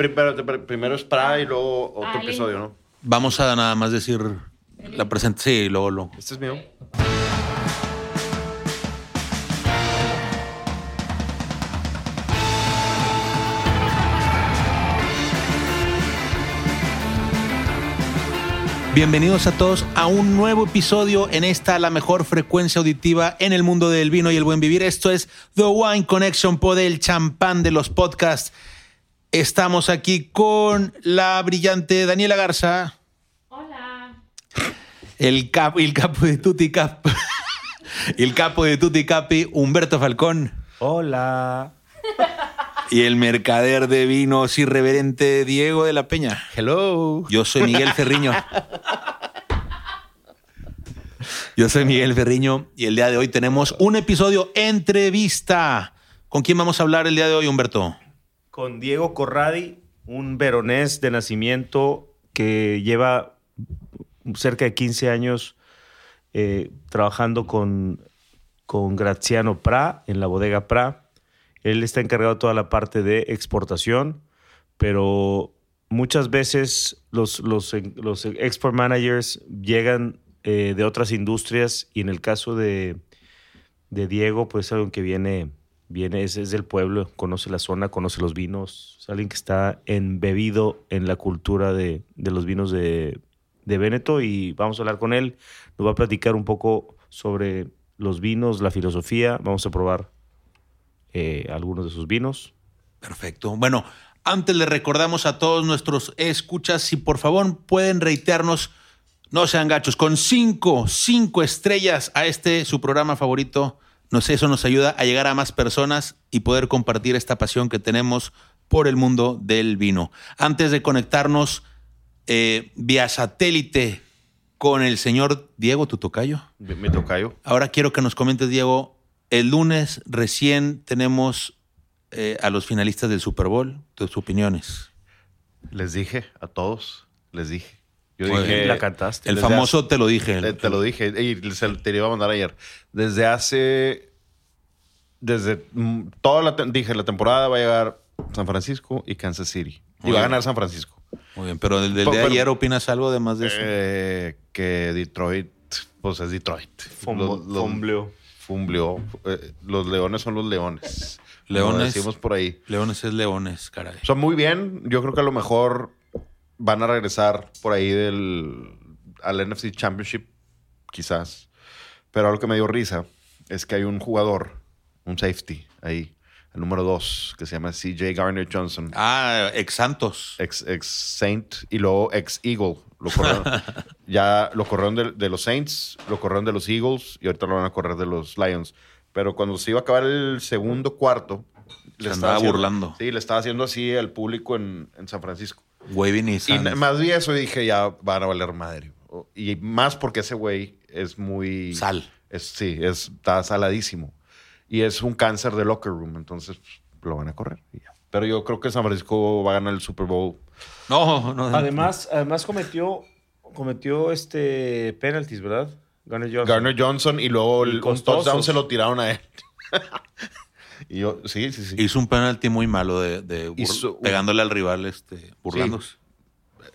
Primero, primero es Pra y luego otro Ah, episodio, ¿no? Vamos a nada más decir la presente. Sí, luego lo. Este es mío. Bienvenidos a todos a un nuevo episodio en esta la mejor frecuencia auditiva en el mundo del vino y el buen vivir. Esto es The Wine Connection por el champán de los podcasts. Estamos aquí con la brillante Daniela Garza, Hola. el capo, el capo de Tutti Cap, el capo de Tutti Capi, Humberto Falcón. Hola. Y el mercader de vinos irreverente Diego de la Peña. Hello. Yo soy Miguel Ferriño. Yo soy Miguel Ferriño y el día de hoy tenemos un episodio entrevista. ¿Con quién vamos a hablar el día de hoy, Humberto? Con Diego Corradi, un veronés de nacimiento que lleva cerca de 15 años eh, trabajando con, con Graziano Pra en la bodega Pra. Él está encargado de toda la parte de exportación, pero muchas veces los, los, los export managers llegan eh, de otras industrias y en el caso de, de Diego, pues es algo que viene, viene es, es, del pueblo, conoce la zona, conoce los vinos, es alguien que está embebido en la cultura de, de los vinos de, de Véneto y vamos a hablar con él, nos va a platicar un poco sobre los vinos, la filosofía, vamos a probar eh, algunos de sus vinos. Perfecto. Bueno, antes le recordamos a todos nuestros escuchas, si por favor pueden reitearnos, no sean gachos, con cinco, cinco estrellas a este, su programa favorito. No sé, eso nos ayuda a llegar a más personas y poder compartir esta pasión que tenemos por el mundo del vino. Antes de conectarnos eh, vía satélite con el señor Diego Tutocayo. Mi tocayo. Ahora quiero que nos comentes, Diego, el lunes recién tenemos eh, a los finalistas del Super Bowl. Tus opiniones. Les dije a todos, les dije. Yo dije, la cantaste. El Desde famoso hace- te lo dije. Eh, te lo dije y se te lo iba a mandar ayer. Desde hace. Desde mm, toda la. Dije, la temporada va a llegar San Francisco y Kansas City. Y va a ganar San Francisco. Muy bien, pero del, del Pero- de pero- ayer opinas algo además de eso. Eh, que Detroit, pues es Detroit. Fombleó. Fumbleó. Eh, los leones son los leones. Como Leones. decimos por ahí. Leones es leones, caray. Son muy bien. Yo creo que a lo mejor van a regresar por ahí del al NFC Championship, quizás. Pero algo que me dio risa es que hay un jugador, un safety ahí, el número dos, que se llama CJ Garner Johnson, Ah, ex Santos. ex, ex Saint y luego ex Eagle. Lo corrieron, ya lo corrieron de, de los Saints, lo corrieron de los Eagles y ahorita lo van a correr de los Lions. Pero cuando se iba a acabar el segundo cuarto, Se le haciendo- burlando. Sí, le estaba haciendo así al público en, en San Francisco. Waving y Y más bien eso dije, ya van a valer madre. Y más porque ese güey es muy... Sal. Es, sí, es, está saladísimo. Y es un cáncer de locker room, entonces pues, lo van a correr. y ya. Pero yo creo que San Francisco va a ganar el Super Bowl. No, no. Además, además cometió, cometió este penalties, ¿verdad? Garner Johnson. Garner Johnson y luego Y el un touchdown se lo tiraron a él. y yo, sí, sí, sí. Hizo un penalti muy malo de, de Hizo pegándole al rival, este, burlándose.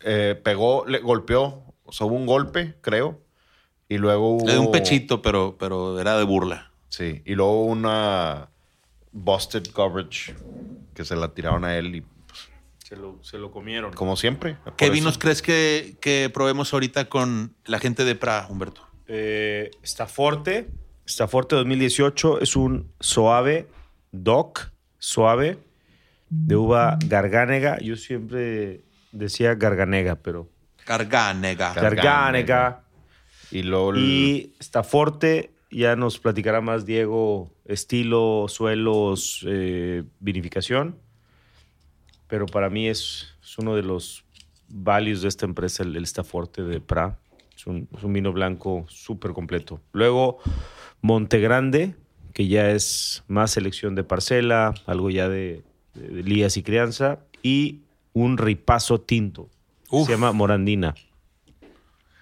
Eh, pegó, le golpeó, o sea, hubo un golpe, creo. Y luego hubo... Le dio un pechito, pero, pero era de burla. Sí, y luego una busted coverage que se la tiraron a él y pues, Se lo, se lo comieron. como siempre. ¿Qué vinos eso- crees que, que probemos ahorita con la gente de Pra, Humberto? Eh, Staforte. Staforte 2018 es un suave DOC, suave, de uva garganega. Yo siempre decía garganega, pero Garganega. Gar- garganega. Y luego el- Y Staforte, ya nos platicará más Diego, estilo, suelos, eh, vinificación. Pero para mí es, es uno de los values de esta empresa, el, el Staforte de Pra. Es un, es un vino blanco súper completo. Luego, Montegrande, que ya es más selección de parcela, algo ya de, de- de lías y crianza. Y un ripazo tinto. Uf. Se llama Morandina.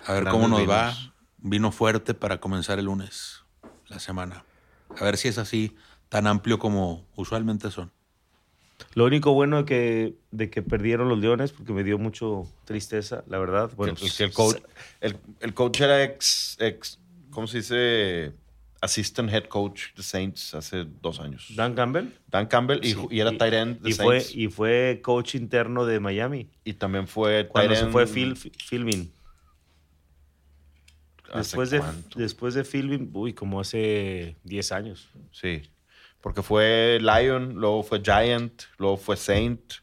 A ver Grandes cómo nos vinos. va. Vino fuerte para comenzar el lunes, la semana. A ver si es así, tan amplio como usualmente son. Lo único bueno de que, de que perdieron los Leones, porque me dio mucho tristeza, la verdad. Bueno, el, el, coach, el, el coach era ex, ex, ¿cómo se dice? Assistant head coach de Saints hace dos años. Dan Campbell. Dan Campbell y, y era tight end de y Saints. Fue, y fue coach interno de Miami. Y también fue Cuando se fue Phil, Philbin. ¿Hace Después de, después de Philbin, uy, como hace 10 años. Sí. Porque fue Lion, luego fue Giant, luego fue Saint,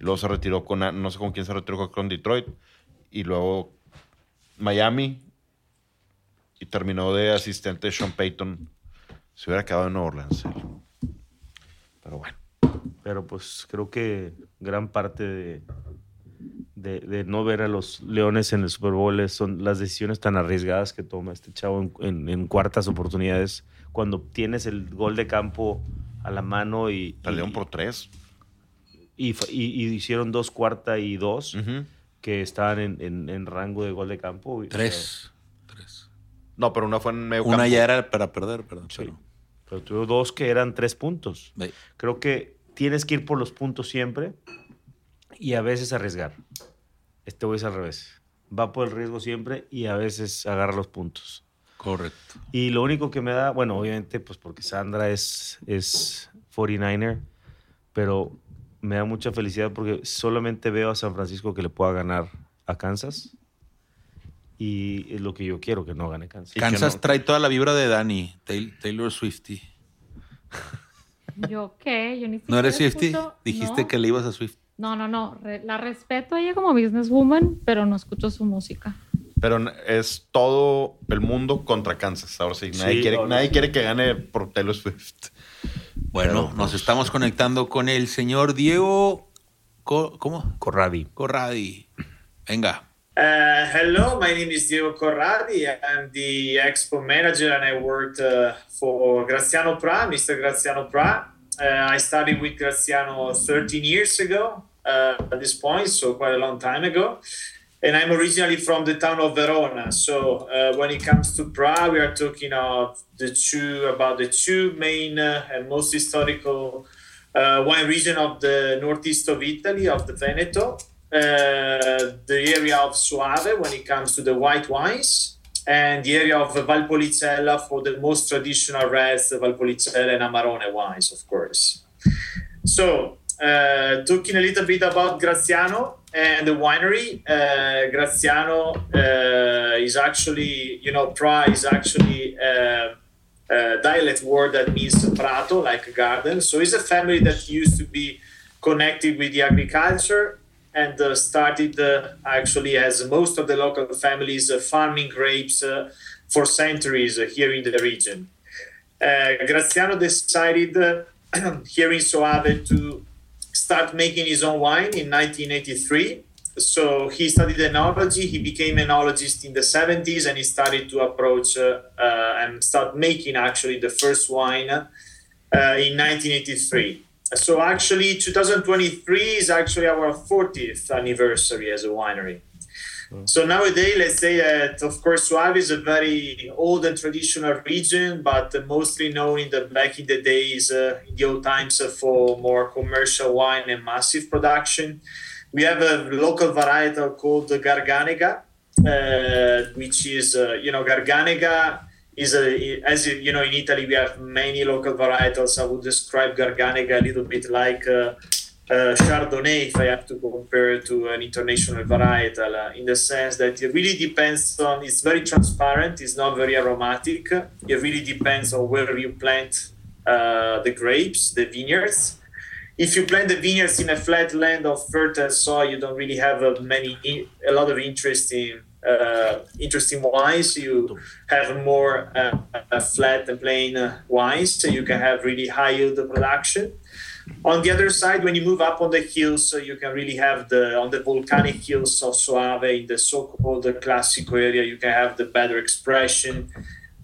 y luego se retiró con, no sé con quién se retiró, con Detroit, y luego Miami, y terminó de asistente de Sean Payton. Se hubiera quedado en Nueva Orleans. él. Pero bueno. Pero pues creo que gran parte de, de, de no ver a los Leones en el Super Bowl es- son las decisiones tan arriesgadas que toma este chavo en, en- en cuartas oportunidades. Cuando tienes el gol de campo a la mano y, Perdieron y, por tres. y, y- y hicieron dos cuarta y dos que estaban en, en- en rango de gol de campo. o sea. Tres. No, pero una fue en medio Una campo. ya era para perder, perdón. Sí. pero- pero tuvo dos que eran tres puntos. Creo que tienes que ir por los puntos siempre y a veces arriesgar. Este güey es al revés. Va por el riesgo siempre y a veces agarra los puntos. Correcto. Y lo único que me da, bueno, obviamente, pues porque Sandra es, es 49er, pero me da mucha felicidad porque solamente veo a San Francisco que le pueda ganar a Kansas. Y es lo que yo quiero, que no gane Kansas. Y Kansas no- trae toda la vibra de Dani, Tay- Taylor Swifty. ¿Yo qué? Yo ni ¿No eres Swifty? Dijiste no. que le ibas a Swift. No, no, no. re- la respeto a ella como businesswoman, pero no escucho su música. Pero es todo el mundo contra Kansas. Ahora sí, nadie, Sí, quiere, ahora nadie sí. quiere que gane por Taylor Swift. Bueno, Pero, nos pues- estamos conectando con el señor Diego. Co- ¿Cómo? Corradi. Corradi. Venga. Uh, hello, my name is Diego Corradi. I'm the expo manager and I worked uh, for Graziano Pra, Mr. Graziano Pra. Uh, I started with Graziano 13 years ago uh, at this point, so quite a long time ago. And I'm originally from the town of Verona. So uh, when it comes to Pra, we are talking of the two about the two main uh, and most historical wine region of the northeast of Italy, of the Veneto, the area of Soave when it comes to the white wines, and the area of Valpolicella for the most traditional reds, Valpolicella and Amarone wines, of course. So, uh, talking a little bit about Graziano and the winery, uh, Graziano uh, is actually, you know, Pra is actually uh, a dialect word that means prato, like a garden. So it's a family that used to be connected with the agriculture and uh, started uh, actually as most of the local families uh, farming grapes uh, for centuries uh, here in the region. Graziano decided here in Soave to start making his own wine in 1983. So he studied enology. He became enologist in the 70s, and he started to approach and start making actually the first wine in 1983. So actually, 2023 is actually our 40th anniversary as a winery. So nowadays, let's say that of course Soave is a very old and traditional region, but mostly known in the back in the days, uh, in the old times, uh, for more commercial wine and massive production. We have a local varietal called Garganega, uh, which is uh, you know Garganega is a as you you know in Italy we have many local varietals. I would describe Garganega a little bit like. Uh, uh, Chardonnay, if I have to compare it to an international varietal, uh, in the sense that it really depends on, it's very transparent, it's not very aromatic. It really depends on where you plant uh, the grapes, the vineyards. If you plant the vineyards in a flat land of fertile soil, you don't really have a many, a lot of interesting, uh, interesting wines. You have more uh, uh, flat and plain uh, wines, so you can have really high yield production. On the other side, when you move up on the hills, so you can really have the on the volcanic hills of Soave in the so-called Classico area. You can have the better expression.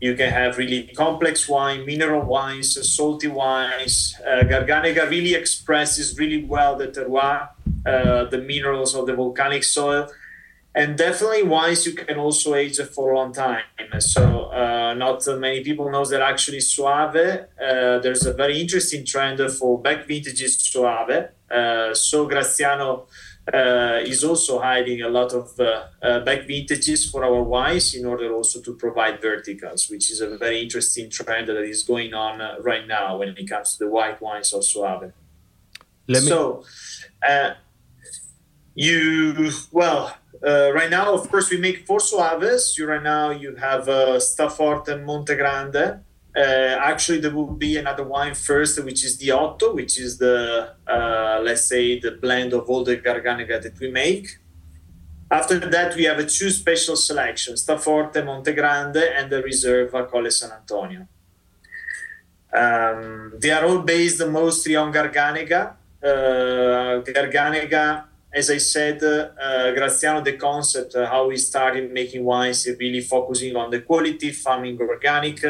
You can have really complex wine, mineral wines, salty wines. Uh, Garganega really expresses really well the terroir, uh, the minerals of the volcanic soil. And definitely wines you can also age for a long time. So uh, not many people knows that actually Soave Uh, there's a very interesting trend for back vintages Soave. Uh, so Graziano uh, is also hiding a lot of uh, uh, back vintages for our wines in order also to provide verticals, which is a very interesting trend that is going on right now when it comes to the white wines of Soave. Let me- so you well uh, right now, of course, we make four Soaves. You right now you have uh, and Monte Grande. Uh, actually, there will be another wine first, which is the Otto, which is the uh, let's say the blend of all the Garganega that we make. After that, we have a two special selections: Staforte, Monte Grande, and the Reserva Colle San Antonio. Um, they are all based mostly on Garganega. Uh, Garganega as I said, uh, Graziano, the concept, uh, how he started making wines, really focusing on the quality, farming organic.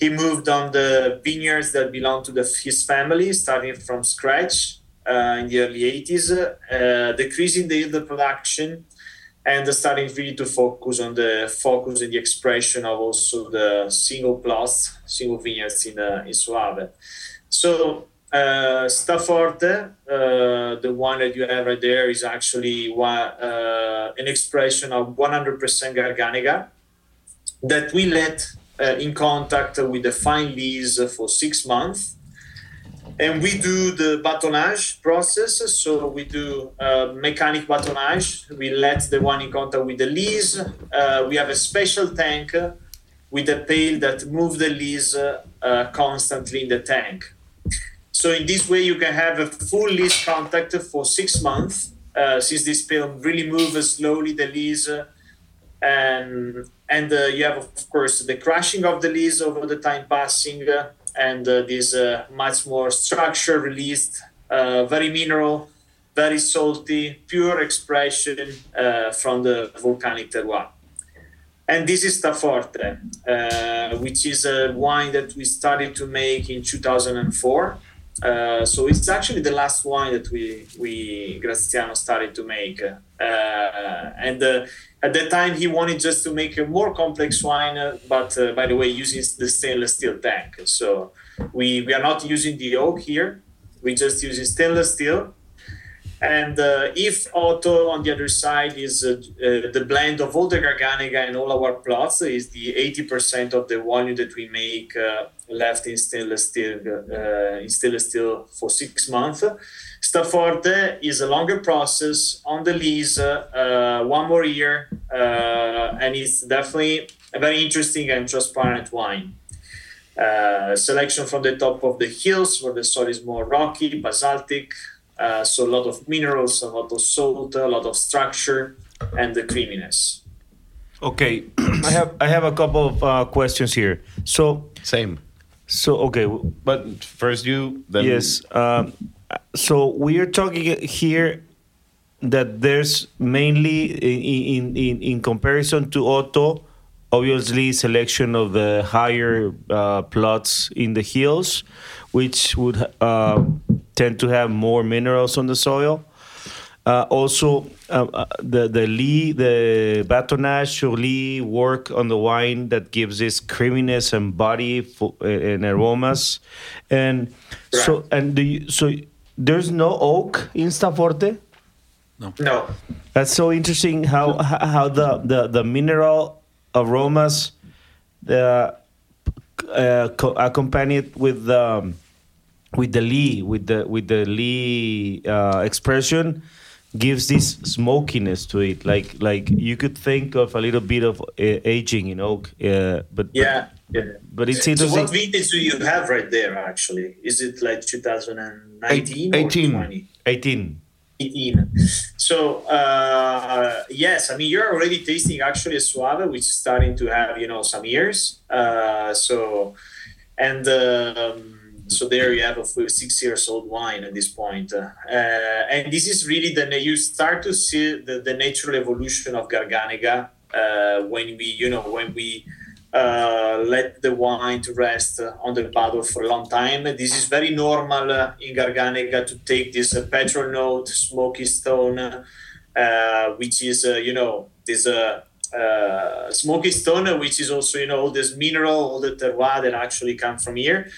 He moved on the vineyards that belong to the, his family, starting from scratch uh, in the early 80s, uh, decreasing the yield production, and starting really to focus on the focus and the expression of also the single plots, single vineyards in, uh, in Soave. So uh, Staforte, uh, the one that you have right there, is actually uh, an expression of 100% Garganega that we let uh, in contact with the fine lees for six months. And we do the batonnage process. So we do uh, mechanic batonnage. We let the one in contact with the lees. Uh, we have a special tank with a pail that moves the lees constantly in the tank. So in this way, you can have a full lees contact for six months, uh, since this film really moves slowly the lees, uh, and and uh, you have of course the crashing of the lees over the time passing, uh, and uh, this uh, much more structure released, very mineral, very salty, pure expression from the volcanic terroir. And this is Staforte, which is a wine that we started to make in 2004. Uh, so it's actually the last wine that we we Graziano started to make, uh, and uh, at that time he wanted just to make a more complex wine, uh, but uh, by the way using the stainless steel tank. So we we are not using the oak here; we just using stainless steel. And uh, if Otto on the other side is the blend of all the Garganega and all our plots is the 80% of the volume that we make left in stainless steel uh, in stainless steel for six months. Staforte is a longer process on the lees, uh, one more year, uh, and it's definitely a very interesting and transparent wine. Uh, selection from the top of the hills where the soil is more rocky, basaltic, uh, so a lot of minerals, a lot of salt, a lot of structure, and the creaminess. Okay, I have I have a couple of uh, questions here. So same. So okay, but first you then yes. Um, so we are talking here that there's mainly in in in comparison to Otto, obviously selection of the higher uh, plots in the hills, which would uh, tend to have more minerals on the soil. Uh, also, uh, uh, the the lee, the batonnage surely work on the wine that gives this creaminess and body for, uh, and aromas, and right. so and the so there's no oak in Staforte. No. No. That's so interesting. How how the the, the mineral aromas, the uh, accompanied with the um, with the lee with the with the lee uh, expression gives this smokiness to it. Like like you could think of a little bit of uh, aging in oak, uh, but yeah, but, yeah. But it's interesting. So what vintage do you have right there? Actually, is it like 2019 18. 20? 18. 18. So uh, yes, I mean you're already tasting actually a Soave, which is starting to have you know some years. Uh, so and. Um, so there you have a six years old wine at this point. Uh, and this is really the you start to see the, the natural evolution of Garganega uh, when we you know when we uh, let the wine to rest on the bottle for a long time. This is very normal uh, in Garganega to take this uh, petrol note, smoky stone. uh, which is uh, you know this uh, uh, smoky stone, which is also you know all this mineral, all the terroir that actually come from here.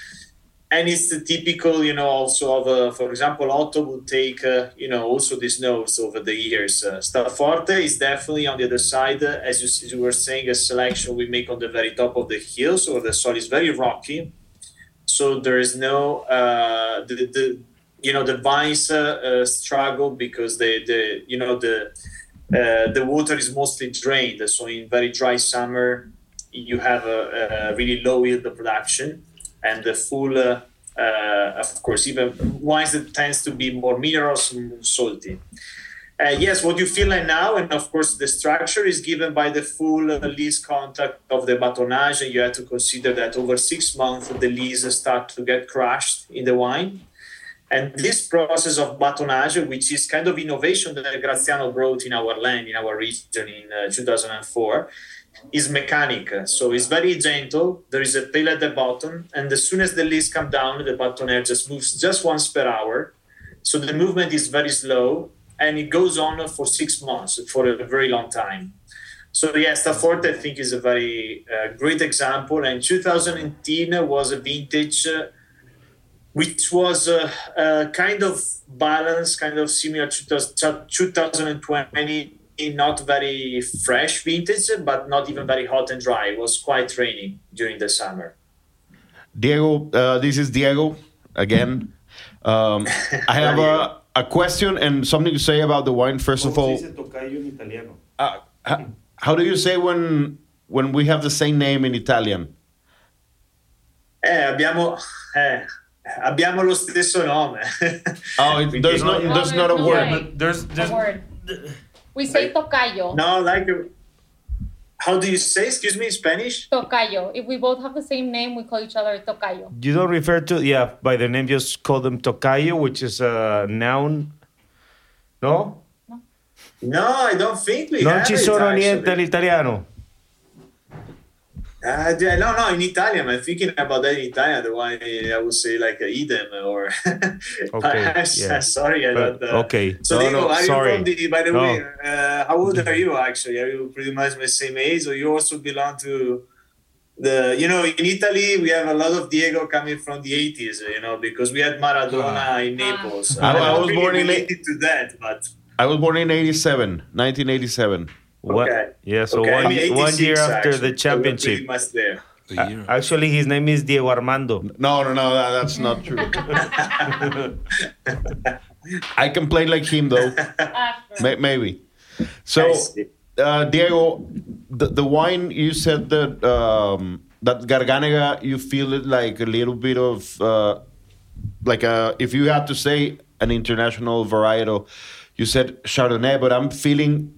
And it's the typical, you know, also of, uh, for example, Otto would take, uh, you know, also these notes over the years. Uh, Staforte is definitely on the other side, uh, as, you, as you were saying, a selection we make on the very top of the hill, so the soil is very rocky. So there is no, uh, the, the, you know, the vines uh, uh, struggle because the, the, you know, the, the water is mostly drained. So in very dry summer, you have a, a really low yield of production and the full, uh, uh, of course, even wines that tends to be more minerals and salty. Uh, yes, what you feel like now, and of course, the structure is given by the full uh, contact of the batonnage, and you have to consider that over six months the lees start to get crushed in the wine. And this process of batonnage, which is kind of innovation that Graziano brought in our land, in our region in uh, 2004, is mechanic. So it's very gentle. There is a tail at the bottom, and as soon as the lees come down, the bâtonnet just moves just once per hour. So the movement is very slow, and it goes on for six months for a very long time. So yes, yeah, Staforte I think is a very uh, great example. And 2010 was a vintage. Uh, which was a, a kind of balance, kind of similar to 2020 not very fresh vintage, but not even very hot and dry. It was quite rainy during the summer. Diego, uh, this is Diego again. Um, I have a, a question and something to say about the wine. First of all, uh, how, how do you say when when we have the same name in Italian? Eh, abbiamo, eh, abbiamo lo stesso nome. oh, it, there's no, there's not a word. There's, there's, A word. We say tocayo. no, like, how do you say? Excuse me, in Spanish? Tocayo. If we both have the same name, we call each other tocayo. You don't refer to yeah by the name. Just call them tocayo, which is a noun. No, No, I don't think we non have ci it, sono actually. niente all'italiano. Uh, yeah, no, no, in Italian. I'm thinking about that in Italian. The one I would say like idem or. Okay, yeah. sorry, I But- don't. Uh, okay. So No, Diego, no, are sorry. you from the? By the No. way, uh, how old are you actually? Are you pretty much my same age, or you also belong to? The you know in Italy we have a lot of Diego coming from the 80s, you know, because we had Maradona in Naples. I- I'm I was really born in related to that, but I was born in 87, 1987. What? Okay. Yeah, so okay, one, I mean, one year 86 after actually, the championship. pretty. Uh, actually, his name is Diego Armando. No, no, no, that, that's not true. I can play like him though, May- maybe. So, uh, Diego, the, the wine you said that um, that Garganega, you feel it like a little bit of uh, like a if you had to say an international varietal, you said Chardonnay, but I'm feeling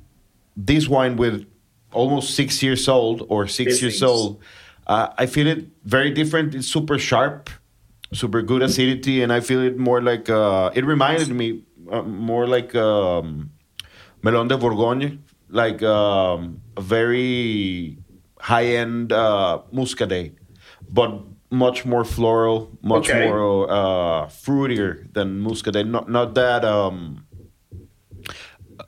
this wine with almost six years old or six years old. Uh, I feel it very different. It's super sharp, super good acidity, and I feel it more like uh, it reminded me uh, more like um, Melon de Bourgogne, like um, a very high end uh, Muscadet, but much more floral, much Okay. more uh, fruitier than Muscadet. Not not that. Um,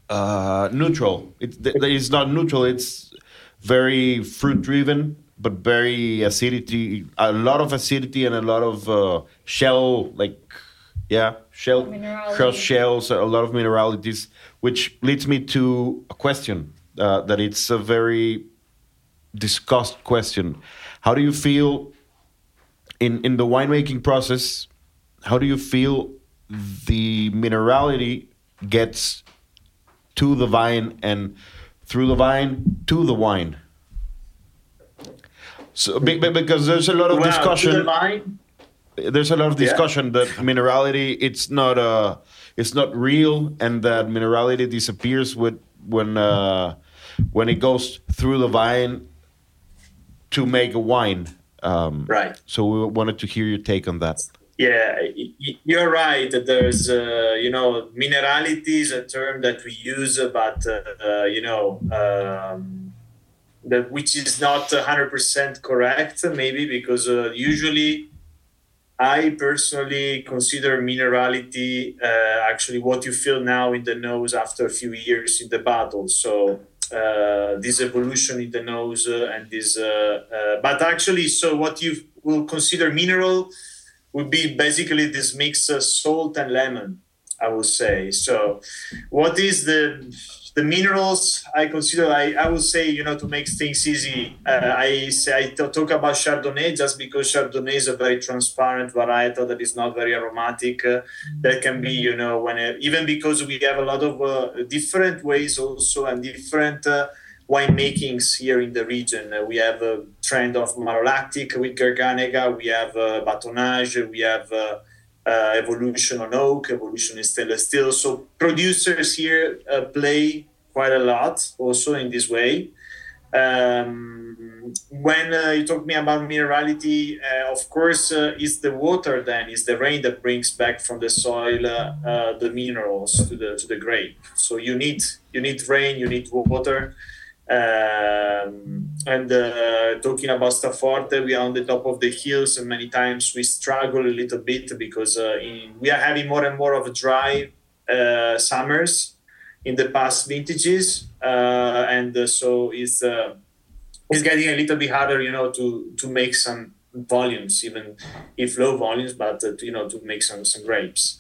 uh, neutral. It, it's not neutral. It's very fruit driven, but very acidity. A lot of acidity and a lot of uh, shell, like yeah, shell, crushed shells. A lot of mineralities, which leads me to a question uh, that it's a very discussed question. How do you feel in in the winemaking process? How do you feel the minerality gets to the vine and through the vine to the wine. So be- be- because there's a lot of Wow, the discussion. vine. There's a lot of Yeah. discussion that minerality it's not uh it's not real and that minerality disappears with when uh when it goes through the vine to make a wine. Um, Right. So we wanted to hear your take on that. Yeah, you're right. There's, uh, you know, minerality is a term that we use, but uh, uh, you know, um, that which is not 100% correct, maybe because uh, usually I personally consider minerality uh, actually what you feel now in the nose after a few years in the bottle. So uh, this evolution in the nose and this, but actually, so what you will consider mineral would be basically this mix of salt and lemon. I would say. So, what is the the minerals I consider, I, I would say, you know, to make things easy, uh, I say I t- talk about Chardonnay just because Chardonnay is a very transparent varietal that is not very aromatic. Uh, that can be, you know, when it, even because we have a lot of uh, different ways also and different uh, wine makings here in the region. Uh, we have a trend of malolactic with Garganega, we have uh, batonnage, we have uh, evolution on oak, evolution in stainless steel. So producers here uh, play quite a lot also in this way. Um, when uh, you talk to me about minerality, uh, of course, uh, it's the water. Then is the rain that brings back from the soil uh, the minerals to the to the grape. So you need you need rain, you need water. Um, and uh, talking about Staforte, we are on the top of the hills, and many times we struggle a little bit because uh, in, we are having more and more of dry uh, summers in the past vintages, uh, and uh, so it's uh, it's getting a little bit harder, you know, to to make some volumes, even if low volumes, but you know, to make some some grapes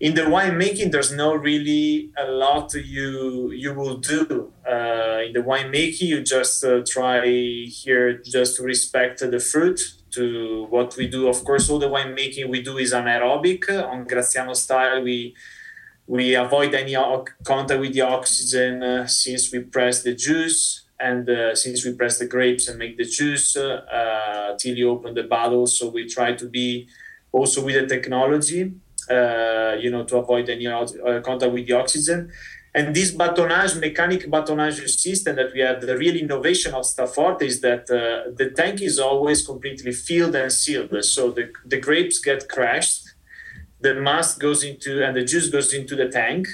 in the winemaking, there's no really a lot you you will do. Uh, in the winemaking, you just uh, try here just to respect the fruit. To what we do, of course, all the winemaking we do is anaerobic. On Graziano style, we we avoid any contact with the oxygen uh, since we press the juice and uh, since we press the grapes and make the juice uh, till you open the bottle. So we try to be also with the technology uh, you know, to avoid any uh, contact with the oxygen. And this batonnage, mechanic batonnage system that we have, the real innovation of Staforte is that uh, the tank is always completely filled and sealed. So the, the grapes get crushed, the must goes into, and the juice goes into the tank,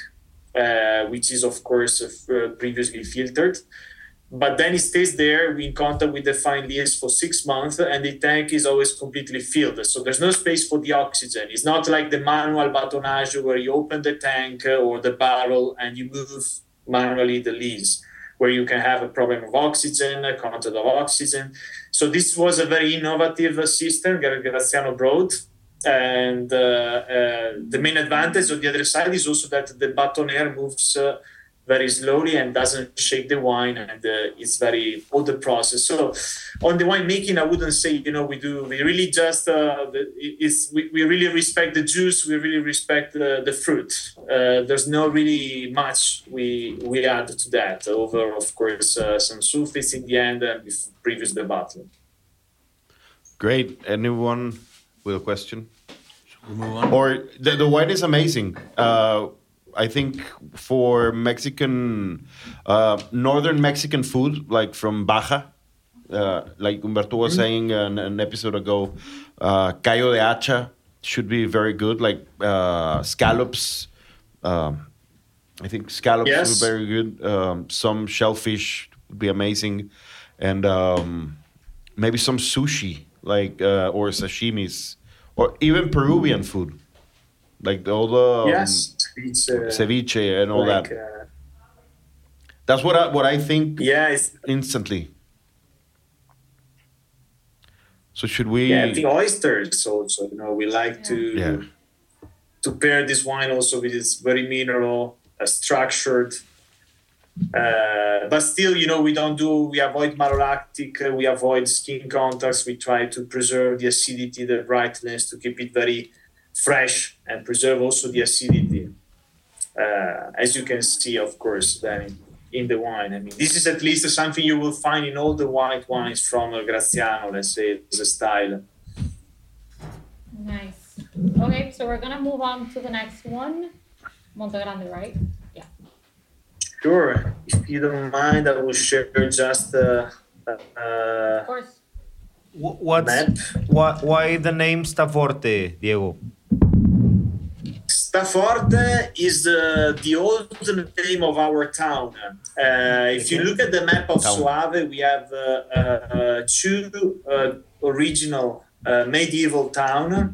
uh, which is, of course, uh, previously filtered but then it stays there in contact with the fine lees for six months and the tank is always completely filled. So there's no space for the oxygen. It's not like the manual batonnage where you open the tank or the barrel and you move manually the lees where you can have a problem of oxygen a content of oxygen. So this was a very innovative system graziano brought. And uh, uh, the main advantage on the other side is also that the batonneur moves uh, very slowly and doesn't shake the wine and uh, it's very all the process. So on the wine making i wouldn't say you know we do we really just uh, it's we, we really respect the juice we really respect the, the fruit. Uh, there's no really much we we add to that over of course uh, some sulfites in the end and previous the bottle great. Anyone with a question? Or the, the wine is amazing. Uh, I think for Mexican, uh, northern Mexican food, like from Baja, uh, like Humberto was mm-hmm. saying an, an, episode ago, uh, callo de hacha should be very good, like uh, scallops. Um, I think scallops yes. are very good. Um, some shellfish would be amazing, and um, maybe some sushi, like uh, or sashimis, or even Peruvian food, like all the um, yes ceviche, ceviche and all like, that. Uh, That's what I what I think. Yeah, instantly. So should we? Yeah, the oysters also. You know, we like yeah. to yeah. to pair this wine also with this very mineral, uh, structured. Uh, but still, you know, we don't do. We avoid malolactic. Uh, we avoid skin contacts. We try to preserve the acidity, the brightness, to keep it very fresh and preserve also the acidity uh, as you can see, of course, then in the wine. I mean, this is at least something you will find in all the white wines from uh, Graziano, let's say, as a style. Nice. Okay, so we're gonna move on to the next one. Montegrande, right? Yeah. Sure. If you don't mind, I will share just uh, uh, of course. What's, map. Why, why the name Staforte, Diego? Staforte is uh, the old name of our town. Uh, if you look at the map of Soave, we have uh, uh two uh, original uh, medieval town, uh,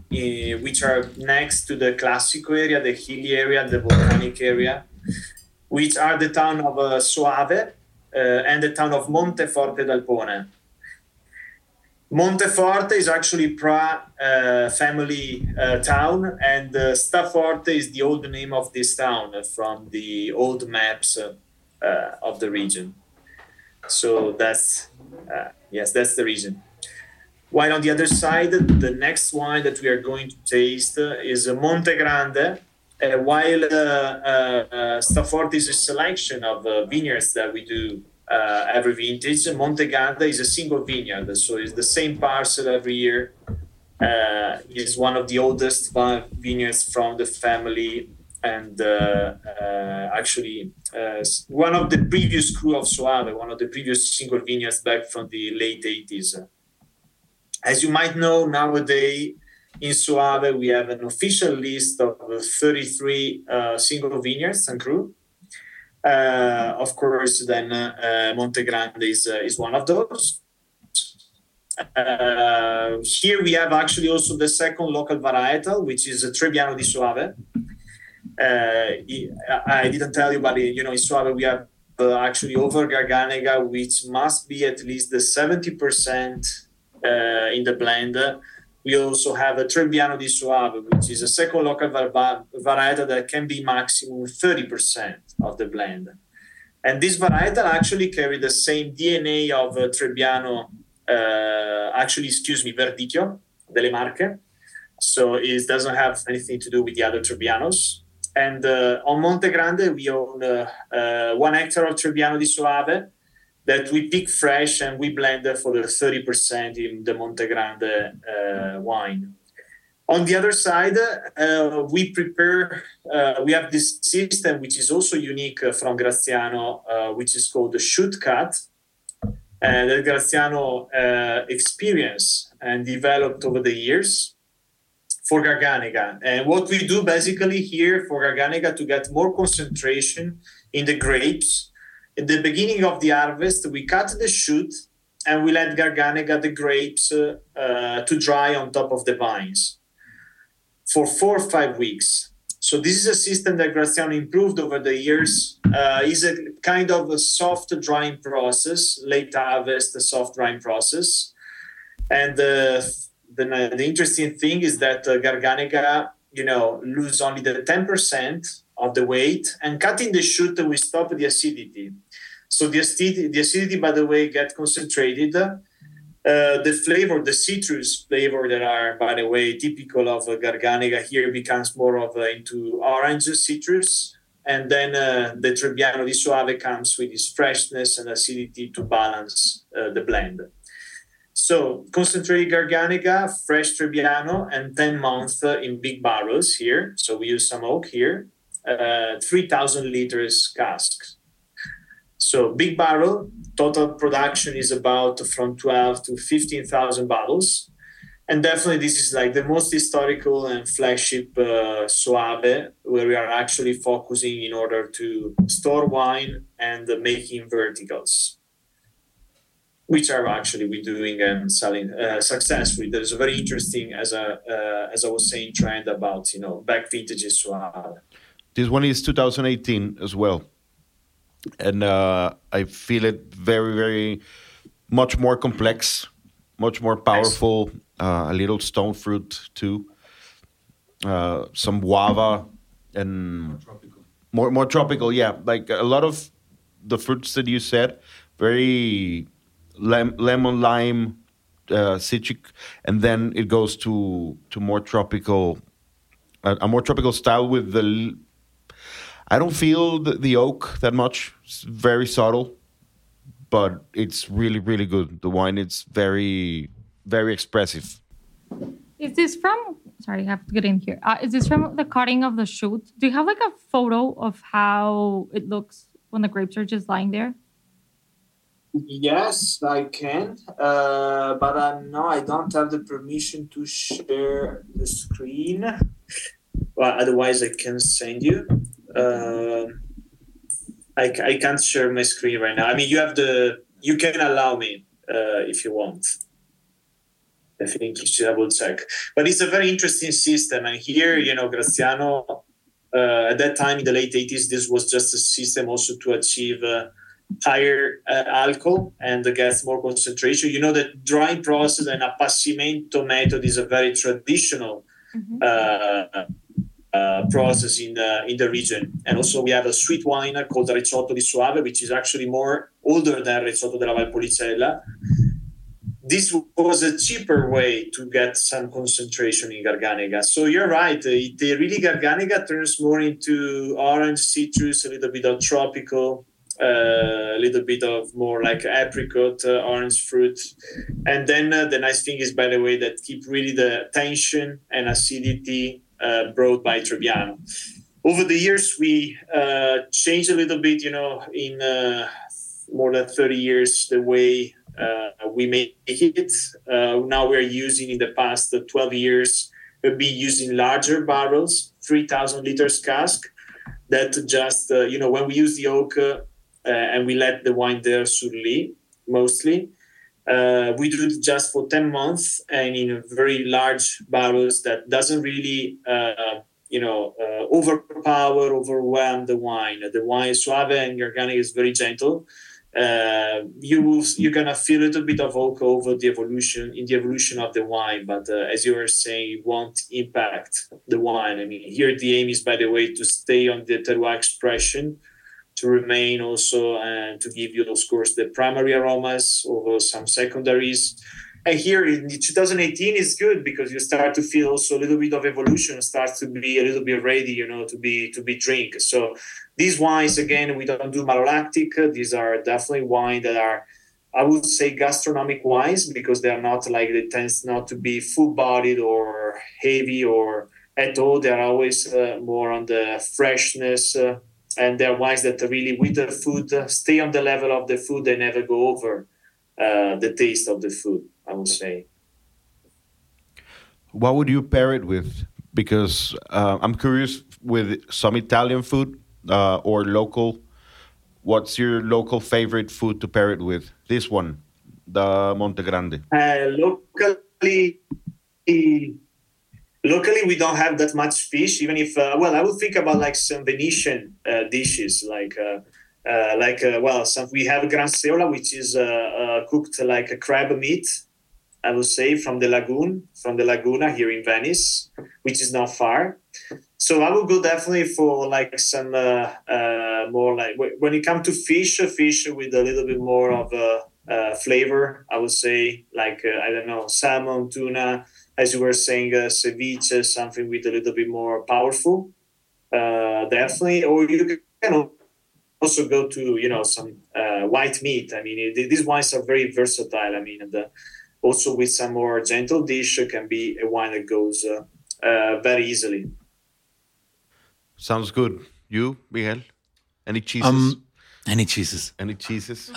which are next to the Classico area, the hilly area, the volcanic area, which are the town of uh, and the town of Monteforte d'Alpone. Monteforte is actually Pra uh, family uh, town, and uh, Staforte is the old name of this town uh, from the old maps uh, uh, of the region. So that's yes, that's the reason. While on the other side, the next wine that we are going to taste is Monte Grande. While uh, is a selection of vineyards that we do uh, every vintage, Monte Grande is a single vineyard, so it's the same parcel every year. Uh, it's one of the oldest vineyards from the family, and uh, uh, actually uh, one of the previous cru of Soave, one of the previous single vineyards back from the late 80s. As you might know, nowadays in Soave we have an official list of uh, 33 uh, single vineyards and cru. Uh, of course, then uh, Monte Grande is, uh, is one of those. Uh, here we have actually also the second local varietal, which is a Trebbiano di Soave. Uh, I didn't tell you, but you know, in Soave we have uh, actually over Garganega, which must be at least the 70% uh, in the blend. We also have a Trebbiano di Soave, which is a second local var- varietal that can be maximum 30% of the blend. And this varietal actually carry the same DNA of uh, Trebbiano, uh, actually, excuse me, Verdicchio delle Marche. So it doesn't have anything to do with the other Trebbianos. And uh, on Monte Grande, we own uh, uh, one hectare of Trebbiano di Soave that we pick fresh and we blend for the 30% in the Monte Grande uh, wine. On the other side, uh, we prepare, uh, we have this system which is also unique uh, from Graziano, uh, which is called the shoot cut. And that Graziano uh, experienced and developed over the years for Garganega. And what we do basically here for Garganega to get more concentration in the grapes, in the beginning of the harvest, we cut the shoot and we let Garganega, the grapes, uh, to dry on top of the vines for four or five weeks. So this is a system that Graziano improved over the years. Uh, is a kind of a soft drying process, late harvest, a soft drying process. And uh, the, the interesting thing is that uh, Garganega, you know, lose only the 10% of the weight and cutting the shoot, we stop the acidity. So the acidity, the acidity, by the way, get concentrated. Uh, the flavor, the citrus flavor that are, by the way, typical of uh, Garganega here becomes more of uh, into orange citrus. And then the Trebbiano di Soave comes with its freshness and acidity to balance the blend. So concentrated Garganega, fresh Trebbiano, and 10 months uh, in big barrels here. So we use some oak here, uh, 3,000 liters casks. So big barrel, total production is about from 12 to 15,000 bottles. And definitely this is like the most historical and flagship uh, Soave, where we are actually focusing in order to store wine and uh, making verticals, which are actually we doing and selling uh, successfully. There is a very interesting, as a uh, as I was saying, trend about you know back vintages Soave. This one is 2018 as well. And uh, I feel it very, very much more complex, much more powerful. Uh, a little stone fruit too. Uh, some guava and more more tropical. Yeah, like a lot of the fruits that you said, very lem- lemon, lime, uh, citric, and then it goes to to more tropical, a, a more tropical style with the. L- I don't feel the, the oak that much. It's very subtle, but it's really really good. The wine it's very very expressive. Is this from? Sorry, I have to get in here. Uh, is this from the cutting of the shoot? Do you have like a photo of how it looks when the grapes are just lying there? Yes, I can, uh, but uh, no, I don't have the permission to share the screen. Well, otherwise, I can send you. Uh, I, I can't share my screen right now. I mean, you have the. You can allow me uh, if you want. I think you should double check. But it's a very interesting system. And here, you know, Graziano, uh, at that time in the late 80s, this was just a system also to achieve uh, higher uh, alcohol and get more concentration. You know, the drying process and appassimento method is a very traditional mm-hmm. Process in the, in the region. And also we have a sweet wine called Recioto di Soave, which is actually more older than Recioto della Valpolicella this was a cheaper way to get some concentration in Garganega. So you're right. The really Garganega turns more into orange, citrus, a little bit of tropical, uh, a little bit of more like apricot, uh, orange fruit. And then uh, the nice thing is, by the way, that keep really the tension and acidity uh, brought by Trebbiano. Over the years, we uh, changed a little bit, you know, in uh, more than 30 years, the way uh, we make it. Uh, now we're using in the past 12 years, we'll be using larger barrels, 3,000 liters cask. That just, you know, when we use the oak and we let the wine there sur lie, mostly, uh, we do it just for 10 months and in very large barrels that doesn't really uh, you know uh, overpower overwhelm the wine. The wine is suave and organic is very gentle. Uh, you will you're gonna feel a little bit of oak over the evolution in the evolution of the wine but uh, as you were saying it won't impact the wine. I mean here the aim is by the way to stay on the terroir expression to remain also and to give you of course the primary aromas over some secondaries and here in 2018 is good because you start to feel also a little bit of evolution starts to be a little bit ready you know to be to be drink so these wines, again, we don't do malolactic. These are definitely wines that are, I would say, gastronomic wines because they are not like they tend not to be full-bodied or heavy or at all. They are always uh, more on the freshness, uh, and they're wines that really, with the food, stay on the level of the food. They never go over uh, the taste of the food. I would say. What would you pair it with? Because uh, I'm curious with some Italian food uh, or local? What's your local favorite food to pair it with? This one, the Monte Grande. Uh, locally, locally we don't have that much fish. Even if, uh, well, I would think about like some Venetian uh, dishes, like. Uh, uh, like well, some we have granseola, which is cooked like a crab meat, I would say, from the lagoon, from the laguna here in Venice, which is not far so I would go definitely for like some uh, uh, more like when it comes to fish, fish with a little bit more of a, uh, flavor. I would say like uh, I don't know salmon, tuna, as you were saying, uh, ceviche, something with a little bit more powerful. Uh, definitely, or you can also go to you know some white meat. I mean, it, these wines are very versatile. I mean, the, also with some more gentle dish can be a wine that goes very easily. Sounds good. You, Miguel? Any cheeses? Um, any cheeses? Any cheeses?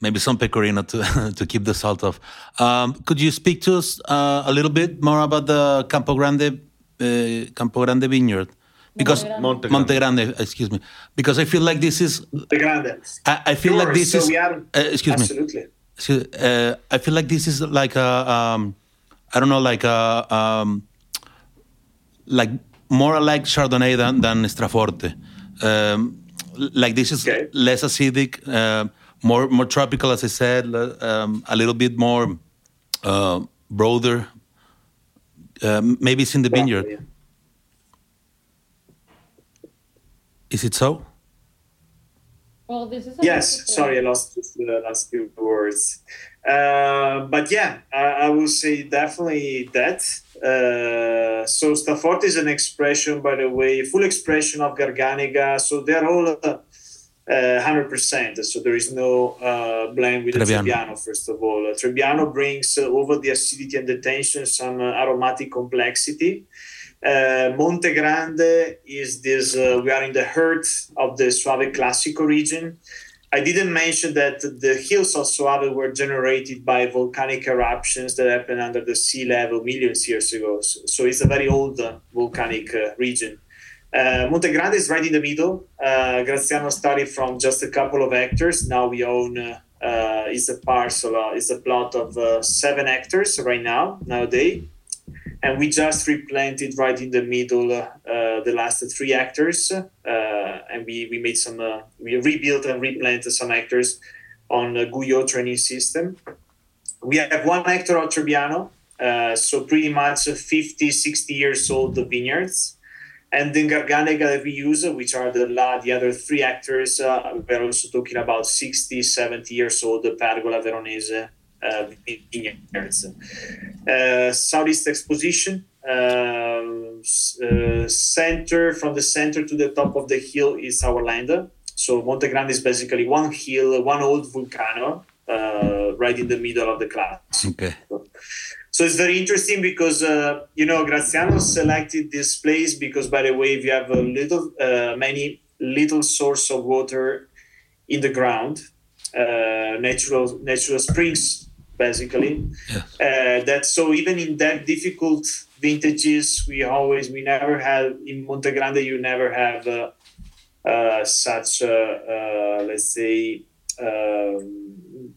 Maybe some pecorino to to keep the salt off. Um, could you speak to us uh, a little bit more about the Campo Grande uh, Campo Grande vineyard? Because Monte Grande. Monte Grande, excuse me. Because I feel like this is Monte Grande. I, I feel sure. like this so is. Are, uh, excuse absolutely. me. Absolutely. Uh, I feel like this is like a. Um, I don't know, like a. Um, like more like Chardonnay than, than Staforte. Um, like this is okay. less acidic, uh, more more tropical, as I said, um, a little bit more uh, broader. Uh, maybe it's in the vineyard. Yeah. Is it so? Well, this is yes. Sorry, I lost the last few words. Uh, but yeah, I, I will say definitely that. Uh, so Staforte is an expression, by the way, full expression of Garganega. So they're all uh, 100%. So there is no uh, blend with Trebbiano. the Trebbiano, first of all. Trebbiano brings uh, over the acidity and the tension some uh, aromatic complexity. Uh, Monte Grande is this, we are in the heart of the Soave Classico region. I didn't mention that the hills of Soave were generated by volcanic eruptions that happened under the sea level millions years ago. So, so it's a very old uh, volcanic uh, region. Uh, Monte Grande is right in the middle. Uh, Graziano started from just a couple of hectares. Now we own, uh, uh, it's a parcel, uh, it's a plot of uh, seven hectares right now, nowadays. And we just replanted right in the middle uh, the last three hectares. And we, we made some, we rebuilt and replanted some hectares on a Guyot training system. We have one hectare of Trebbiano, so pretty much 50, 60 years old the vineyards and then Garganega that we use, which are the the other three actors. Uh, we're also talking about 60, 70 years old the Pergola Veronese uh, vineyards. Uh, Southeast Exposition, center from the center to the top of the hill is our land. So Monte Grande is basically one hill, one old volcano, uh, right in the middle of the class. Okay. So, so it's very interesting because uh, you know Graziano selected this place because, by the way, we have a little, uh, many little source of water in the ground, uh, natural natural springs, basically. Yes. Uh, that so even in that difficult vintages, we always we never have in Monte Grande. You never have uh, uh, such let's say um,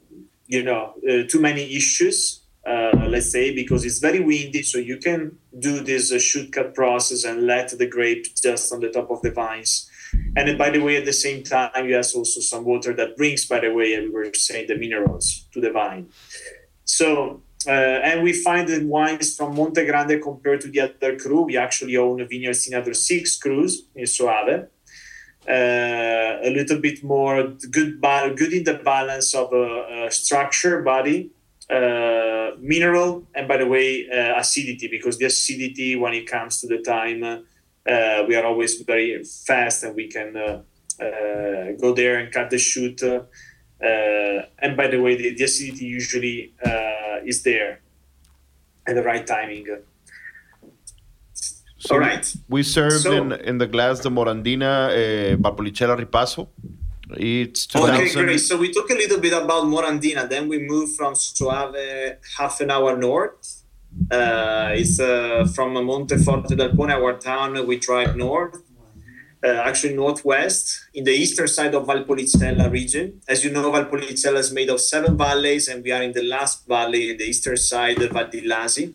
you know too many issues let's say, because it's very windy. So you can do this uh, shoot cut process and let the grape just on the top of the vines. And then, by the way, at the same time, you have also some water that brings, by the way, we were saying the minerals to the vine. So, uh, and we find the wines from Monte Grande compared to the other cru. We actually own vineyards in other six crus in Soave. Uh, a little bit more good, good in the balance of a, a structure body uh, mineral and by the way uh, acidity because the acidity when it comes to the time uh, we are always very fast and we can uh, uh, go there and cut the shoot uh, and by the way the, the acidity usually is there at the right timing. So all right. we served So- in, in the glass the morandina uh, valpolicella ripasso it's 2000 Okay, great. So we talk a little bit about Morandina. Then we move from Soave half an hour north. Uh, it's uh, from Monteforte d'Alpone, our town. We drive north, uh, actually northwest, in the eastern side of Valpolicella region. As you know, Valpolicella is made of seven valleys, and we are in the last valley, in the eastern side, Val d'Illasi.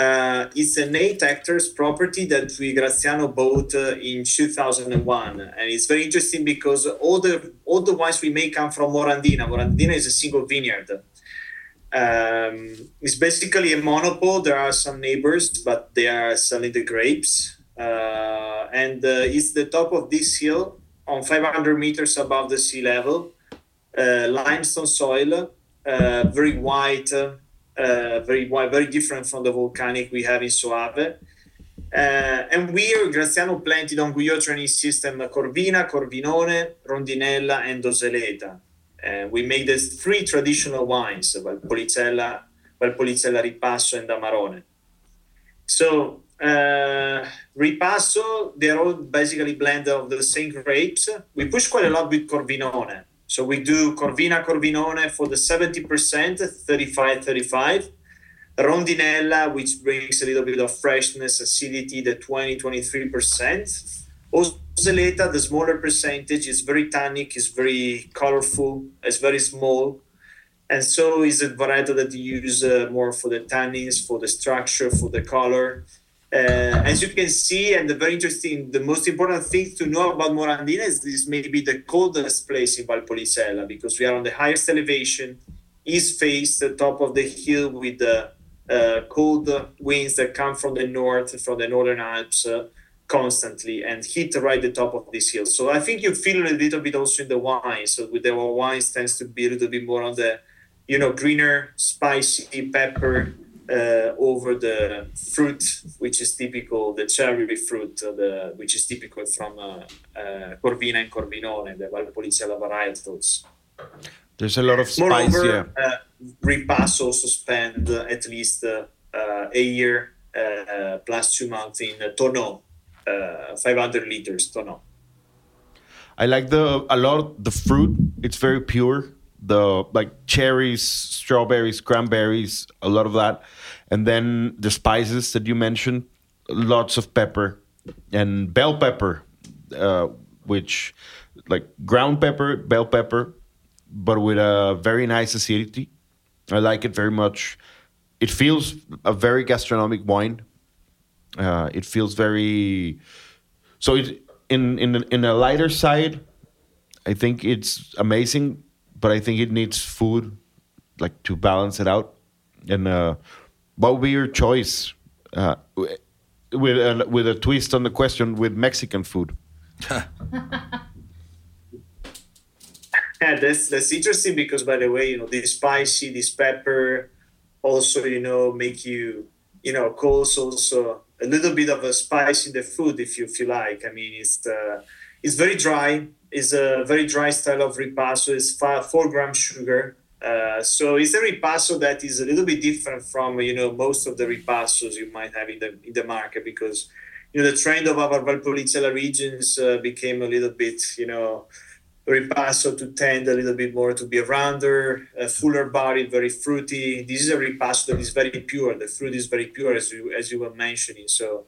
Uh, it's an eight hectares property that we Graziano bought uh, in 2001, and it's very interesting because all the all the wines we make come from Morandina. Morandina is a single vineyard. Um, it's basically a monopole. There are some neighbors, but they are selling the grapes, uh, and uh, it's the top of this hill on 500 meters above the sea level, uh, limestone soil, uh, very white. Uh, very very different from the volcanic we have in Soave. Uh, and we are Graziano planted on Guyot training system Corvina, Corvinone, Rondinella, and Oseleta. Uh, we make the three traditional wines, Valpolicella, Valpolicella Ripasso, and Amarone. So uh, Ripasso, they're all basically blended of the same grapes. We push quite a lot with Corvinone. So we do Corvina Corvinone for the 70%, 35 35. Rondinella, which brings a little bit of freshness, acidity, the 20 23%. Oseleta, the smaller percentage, is very tannic, is very colorful, it's very small. And so is a variety that you use uh, more for the tannins, for the structure, for the color. Uh, as you can see, and the very interesting, the most important thing to know about Morandina is this may be the coldest place in Valpolicella because we are on the highest elevation, east face, the top of the hill with the uh, cold winds that come from the north, from the northern Alps uh, constantly and hit right the top of this hill. So I think you feel a little bit also in the wine. So with the wines tends to be a little bit more on the, you know, greener, spicy pepper uh, over the fruit, which is typical, the cherry fruit, uh, the, which is typical from uh, uh, Corvina and Corvinone, the Valpolicella varietals. there's a lot of spice yeah Moreover, uh, Ripasso also spend uh, at least a year uh, plus two months in uh, Tonneau, uh, 500 liters Tonneau. I like the a lot the fruit. It's very pure. The like cherries, strawberries, cranberries, a lot of that, and then the spices that you mentioned, lots of pepper and bell pepper, uh, which like ground pepper, bell pepper, but with a very nice acidity. I like it very much. It feels a very gastronomic wine. Uh, it feels very so it, in in in a lighter side. I think it's amazing, but I think it needs food like to balance it out. And uh, what would be your choice uh, with a, with a twist on the question with Mexican food? Yeah, that's that's interesting because by the way, you know, this spicy, this pepper, also you know make you you know cause also a little bit of a spice in the food if you feel like. I mean, it's uh, it's very dry. It's a very dry style of ripasso. It's four gram sugar. Uh, so it's a ripasso that is a little bit different from you know most of the ripassos you might have in the in the market because you know the trend of our Valpolicella regions uh, became a little bit you know ripasso to tend a little bit more to be rounder, a fuller bodied, very fruity. This is a ripasso that is very pure. The fruit is very pure, as you as you were mentioning. So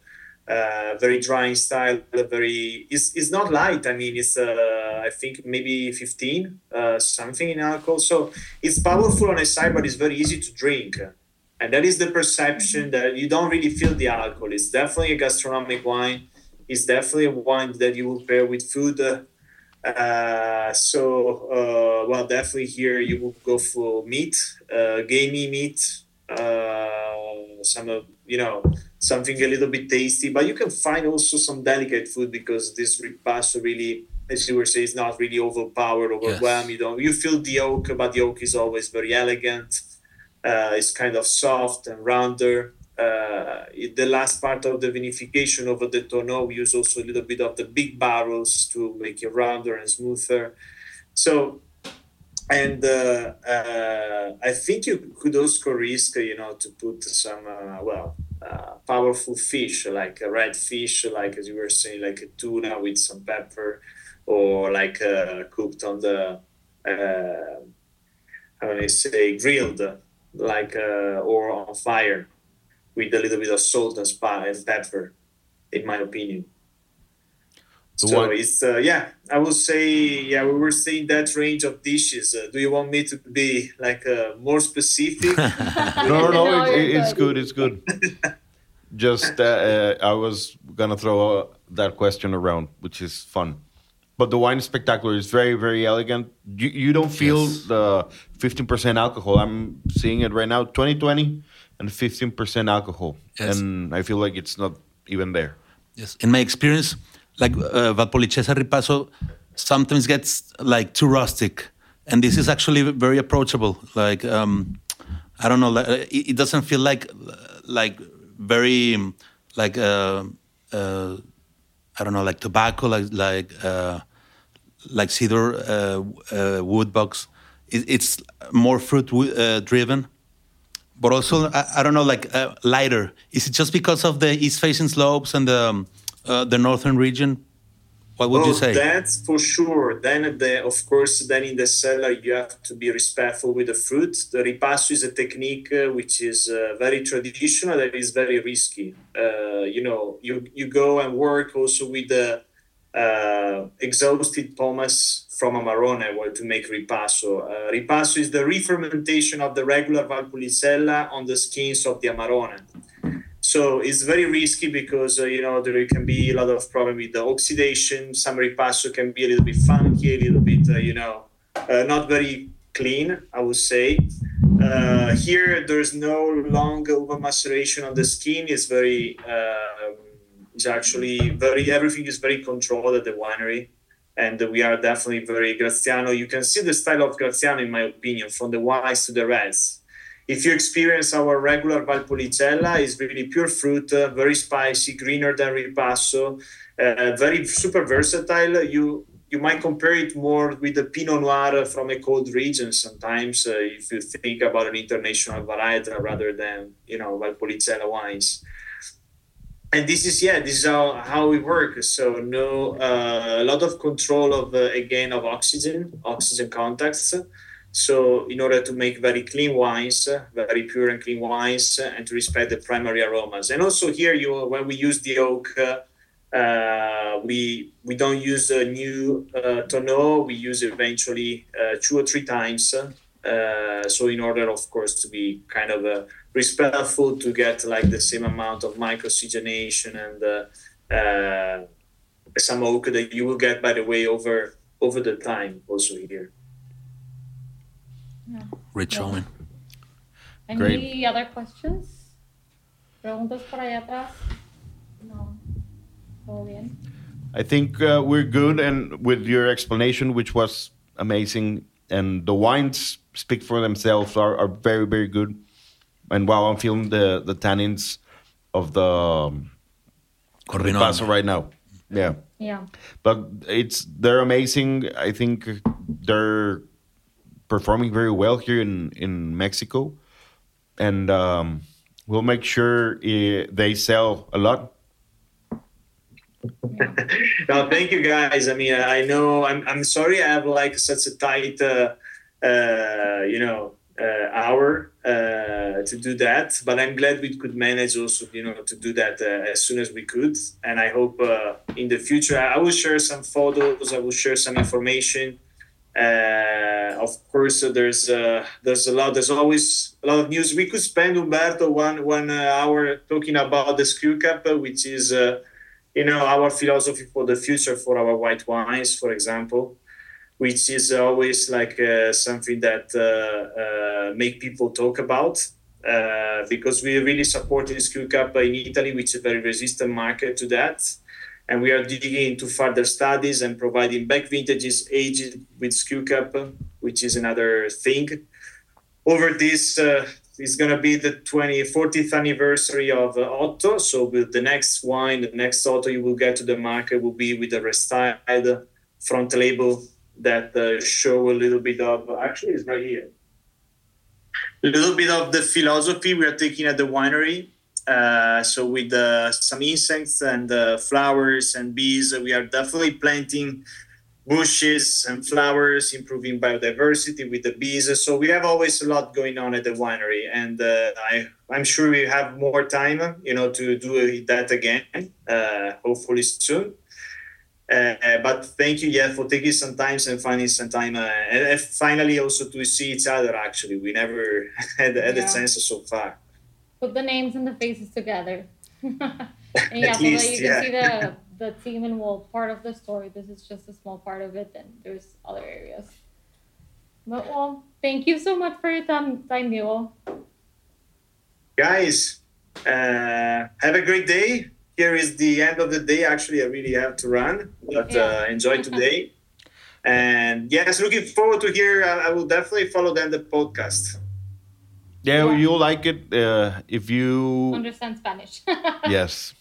uh, very dry in style. Very it's, it's not light. I mean, it's uh, I think maybe 15 uh, something in alcohol. So it's powerful on a side, but it's very easy to drink. And that is the perception that you don't really feel the alcohol. It's definitely a gastronomic wine. It's definitely a wine that you will pair with food uh, so, uh, well, definitely here you will go for meat, uh, gamey meat, uh, some of, you know, something a little bit tasty, but you can find also some delicate food because this ripasso really, as you were saying, is not really overpowered, overwhelmed. Yes. You don't, you feel the oak, but the oak is always very elegant. Uh, it's kind of soft and rounder uh, the last part of the vinification of the tonneau, we use also a little bit of the big barrels to make it rounder and smoother. So, and uh, uh, I think you could also risk, you know, to put some, uh, well, uh, powerful fish like a red fish, like as you were saying, like a tuna with some pepper, or like uh, cooked on the, how do I say, grilled, like or on fire with a little bit of salt and and pepper, in my opinion. The so one... it's uh, yeah, I would say yeah, we were saying that range of dishes. Uh, do you want me to be like uh, more specific? no, no, no, it, it's good. It's good. Just uh, uh, I was gonna throw uh, that question around, which is fun. But the wine is spectacular is very, very elegant. You, you don't feel yes. the 15% alcohol. I'm seeing it right now. 2020 and 15% alcohol. Yes. And I feel like it's not even there. Yes. In my experience, like uh, Valpolicella Ripasso sometimes gets like too rustic. And this is actually very approachable. Like, um, I don't know, like, uh, it, it, doesn't feel like, like very, like, uh, uh, I don't know, like tobacco, like, like, uh, like cedar uh, uh, wood box. It, it's more fruit driven but also I, I don't know, like uh, lighter. Is it just because of the east-facing slopes and the um, uh, the northern region? What would well, you say? That's for sure. Then, the, of course, then in the cellar you have to be respectful with the fruit. The ripasso is a technique uh, which is uh, very traditional. That is very risky. Uh, you know, you you go and work also with the uh, exhausted pomace from Amarone to make ripasso. Uh, ripasso is the re-fermentation of the regular Valpolicella on the skins of the Amarone. So it's very risky because uh, you know there can be a lot of problem with the oxidation. Some ripasso can be a little bit funky, a little bit uh, you know uh, not very clean. I would say. Uh, here there's no long over maceration on the skin. It's very um, it's actually very everything is very controlled at the winery and we are definitely very Graziano. You can see the style of Graziano, in my opinion, from the whites to the reds. If you experience our regular Valpolicella, it's really pure fruit, uh, very spicy, greener than Ripasso, uh, very super versatile. You you might compare it more with the Pinot Noir from a cold region sometimes, uh, if you think about an international varietal rather than you know Valpolicella wines. And this is yeah this is how, how we work. So no uh, a lot of control of uh, again of oxygen oxygen contacts so in order to make very clean wines very pure and clean wines and to respect the primary aromas and also here you when we use the oak uh, we we don't use a new uh, tonneau. We use eventually uh, two or three times. Uh, so in order, of course, to be kind of uh, respectful to get like the same amount of microoxygenation and uh, some oak that you will get, by the way, over over the time also here. Rich Yeah. Owen. Any Great. other questions? ¿Preguntas por allá atrás? No. ¿Todo bien? I think uh, we're good, and with your explanation, which was amazing, and the wines speak for themselves, are, are very, very good. And while I'm feeling the the tannins of the um, Corvinal. Paso right now. Yeah, Yeah. but it's they're amazing. I think they're performing very well here in in Mexico, and um, we'll make sure uh, they sell a lot. no, thank you guys. I mean, I know I'm, I'm sorry I have like such a tight, uh, uh, you know, uh, hour uh, to do that, but I'm glad we could manage also, you know, to do that uh, as soon as we could. And I hope uh, in the future I will share some photos. I will share some information. Uh, of course, uh, there's uh, there's a lot. There's always a lot of news. We could spend Umberto one one uh, hour talking about the screw cap, uh, which is uh, you know our philosophy for the future for our white wines for example which is always like something that make people talk about because we really supported screw cup in italy which is a very resistant market to that and we are digging into further studies and providing back vintages aged with cup which is another thing over this uh, is going to be the 20 40th anniversary of uh, Otto. So with the next wine, the next Otto you will get to the market will be with a restyled front label that uh, show a little bit of actually it's right here. A little bit of the philosophy we are taking at the winery. Uh, so with uh, some insects and uh, flowers and bees, we are definitely planting bushes and flowers, improving biodiversity with the bees. So we have always a lot going on at the winery, and uh, I, I'm sure we have more time, you know, to do that again, uh, hopefully soon. Uh, but thank you, yeah, for taking some time and finding some time, uh, and finally also to see each other. Actually, we never had, had Yeah. a chance so far. Put the names and the faces together. and yeah, At so least, that you can see the, the team and well, part of the story. This is just a small part of it, and there's other areas. But well, thank you so much for your time, time guys uh, have a great day. Here is the end of the day. Actually i really have to run but uh, enjoy today. And yes looking forward to hear i, I will definitely follow then the podcast Yeah, Yeah. you'll like it uh, if you. Understand Spanish. Yes.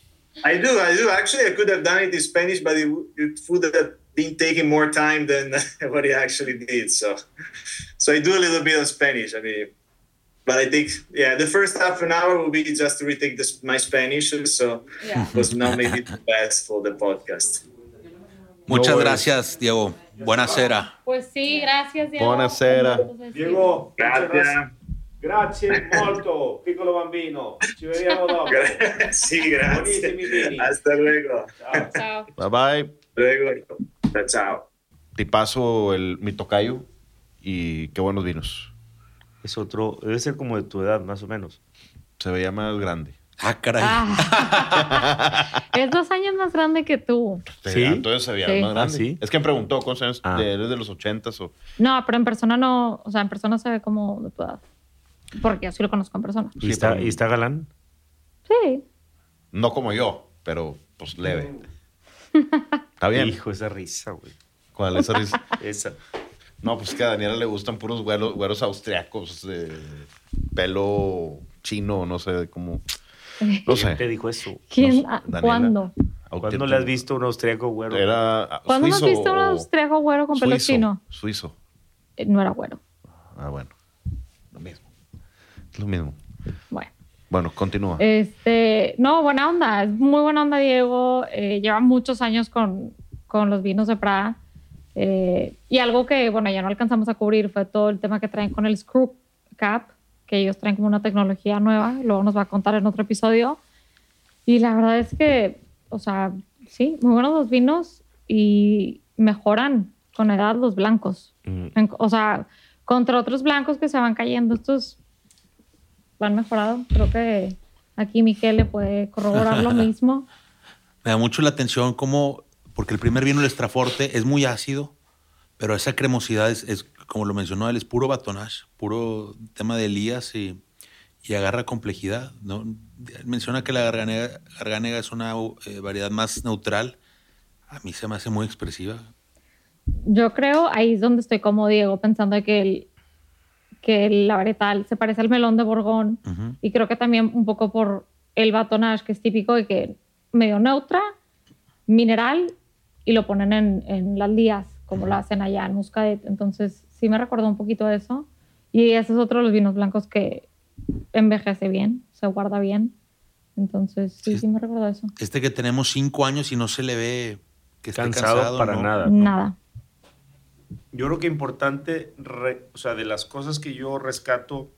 i do i do actually i could have done it in spanish but it, it would have been taking more time than what it actually did so so i do a little bit of spanish i mean but i think yeah the first half an hour will be just to retake this, my spanish so yeah. it was not maybe the best for the podcast Muchas worries. gracias, Diego. Buenasera. Pues sí, gracias, Diego. Buonasera. Entonces. Diego, gracias Grazie molto, piccolo bambino. Ci vediamo dopo. Buonissimi vini. gracias. Hasta luego. Ciao. Chao. Bye bye. Luego. Chao. Te paso el, mi tocayo y qué buenos vinos. Es otro, debe ser como de tu edad, más o menos. Se veía más grande. Ah, caray. Ah. es dos años más grande que tú. ¿Sí? Entonces se veía Sí. más grande. Ah, ¿sí? Es que me preguntó cuántos años Ah. de, eres de los ochentas o. No, pero en persona no, o sea, en persona se ve como de tu edad. Porque yo sí lo conozco en persona. ¿Y, Sí, está, pero- ¿Y está galán? Sí. No como yo, pero pues leve. Está bien. Hijo, esa risa, güey. ¿Cuál es esa risa? Esa. No, pues que a Daniela le gustan puros güeros, güeros austriacos de pelo chino, no sé, como. No sé. ¿Quién te dijo eso? ¿Quién? No sé, ah. ¿Cuándo? ¿Cuándo le has visto un austriaco güero? Era ah, ¿Cuándo no has visto un austriaco güero con pelo suizo, chino? Suizo. Eh, No era güero. Ah, bueno. Lo mismo. Es lo mismo. Bueno. Bueno, continúa. Este, no, buena onda. Es muy buena onda, Diego. Eh, lleva muchos años con, con los vinos de Praga. Eh, y algo que, bueno, ya no alcanzamos a cubrir fue todo el tema que traen con el Screw Cap, que ellos traen como una tecnología nueva. Luego nos va a contar en otro episodio. Y la verdad es que, o sea, sí, muy buenos los vinos y mejoran con edad los blancos. Mm. En- O sea, contra otros blancos que se van cayendo, estos van mejorado. Creo que aquí Miquel le puede corroborar lo mismo. Me da mucho la atención cómo, porque el primer vino, el Estraforte, es muy ácido, pero esa cremosidad es, es, como lo mencionó él, es puro batonage, puro tema de Elías y, y agarra complejidad. ¿no? Menciona que la garganega, garganega es una eh, variedad más neutral. A mí se me hace muy expresiva. Yo creo, ahí es donde estoy como Diego, pensando que, el, que la varietal se parece al melón de Borgón. Y creo que también un poco por el batonage, que es típico de que medio neutra, mineral, y lo ponen en, en las lías, como lo hacen allá en Muscadet. Entonces, sí me recordó un poquito de eso. Y ese es otro de los vinos blancos que envejece bien, se guarda bien. Entonces, sí, Sí. sí, me recordó eso. Este que tenemos cinco años y no se le ve que esté Cansado, cansado. para ¿no? nada. Nada. Yo creo que importante, re- o sea, de las cosas que yo rescato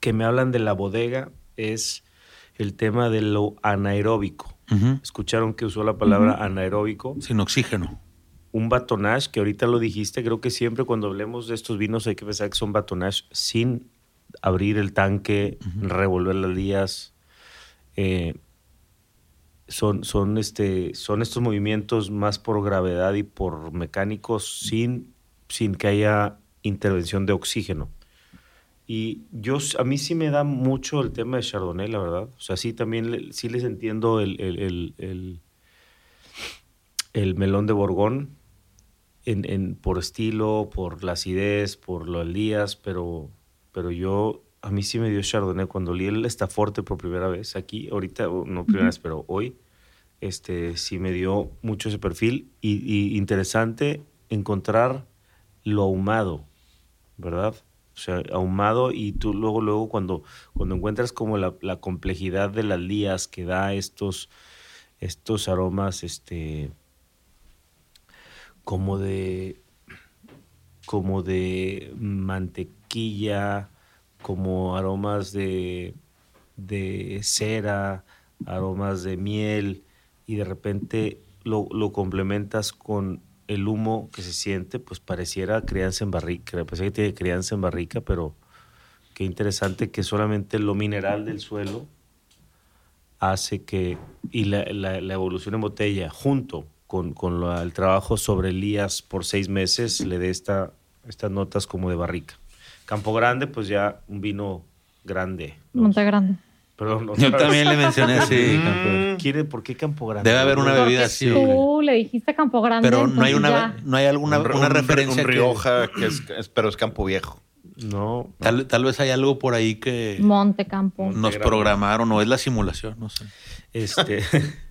que me hablan de la bodega es el tema de lo anaeróbico. Escucharon que usó la palabra anaeróbico. Sin oxígeno. Un batonage, que ahorita lo dijiste, creo que siempre cuando hablemos de estos vinos hay que pensar que son batonage sin abrir el tanque, revolver las lías. Eh, son, son, este, son estos movimientos más por gravedad y por mecánicos sin, sin que haya intervención de oxígeno. Y yo, a mí sí me da mucho el tema de Chardonnay, la verdad. O sea, sí también sí les entiendo el, el, el- el- el melón de Borgón en, en- por estilo, por la acidez, por los días, pero, pero yo, a mí sí me dio Chardonnay cuando leí el Estaforte por primera vez aquí, ahorita, no primera vez, pero hoy, este, sí me dio mucho ese perfil y, y interesante encontrar lo ahumado, ¿verdad? O sea, ahumado y tú luego, luego cuando, cuando encuentras como la, la complejidad de las lías que da estos, estos aromas, este, como de, como de mantequilla, como aromas de, de cera, aromas de miel, y de repente lo, lo complementas con el humo que se siente, pues pareciera crianza en barrica, parece que tiene crianza en barrica, pero qué interesante que solamente lo mineral del suelo hace que, y la, la- evolución en botella, junto con, con el trabajo sobre Elías por seis meses, le dé esta, estas notas como de barrica. Campo Grande, pues ya un vino grande. ¿no? Monte Grande. Perdón, Yo también le mencioné así. Mm, ¿Quiere, ¿Por qué Campo Grande? Debe haber una Porque bebida así. hombre. Tú le dijiste Campo Grande. Pero no hay una, ya. no hay alguna Un- una un- referencia Un Rioja, que es, es- pero es Campo Viejo. No, Tal, tal vez hay algo por ahí que Monte Campo. nos programaron o es la simulación, no sé. Este.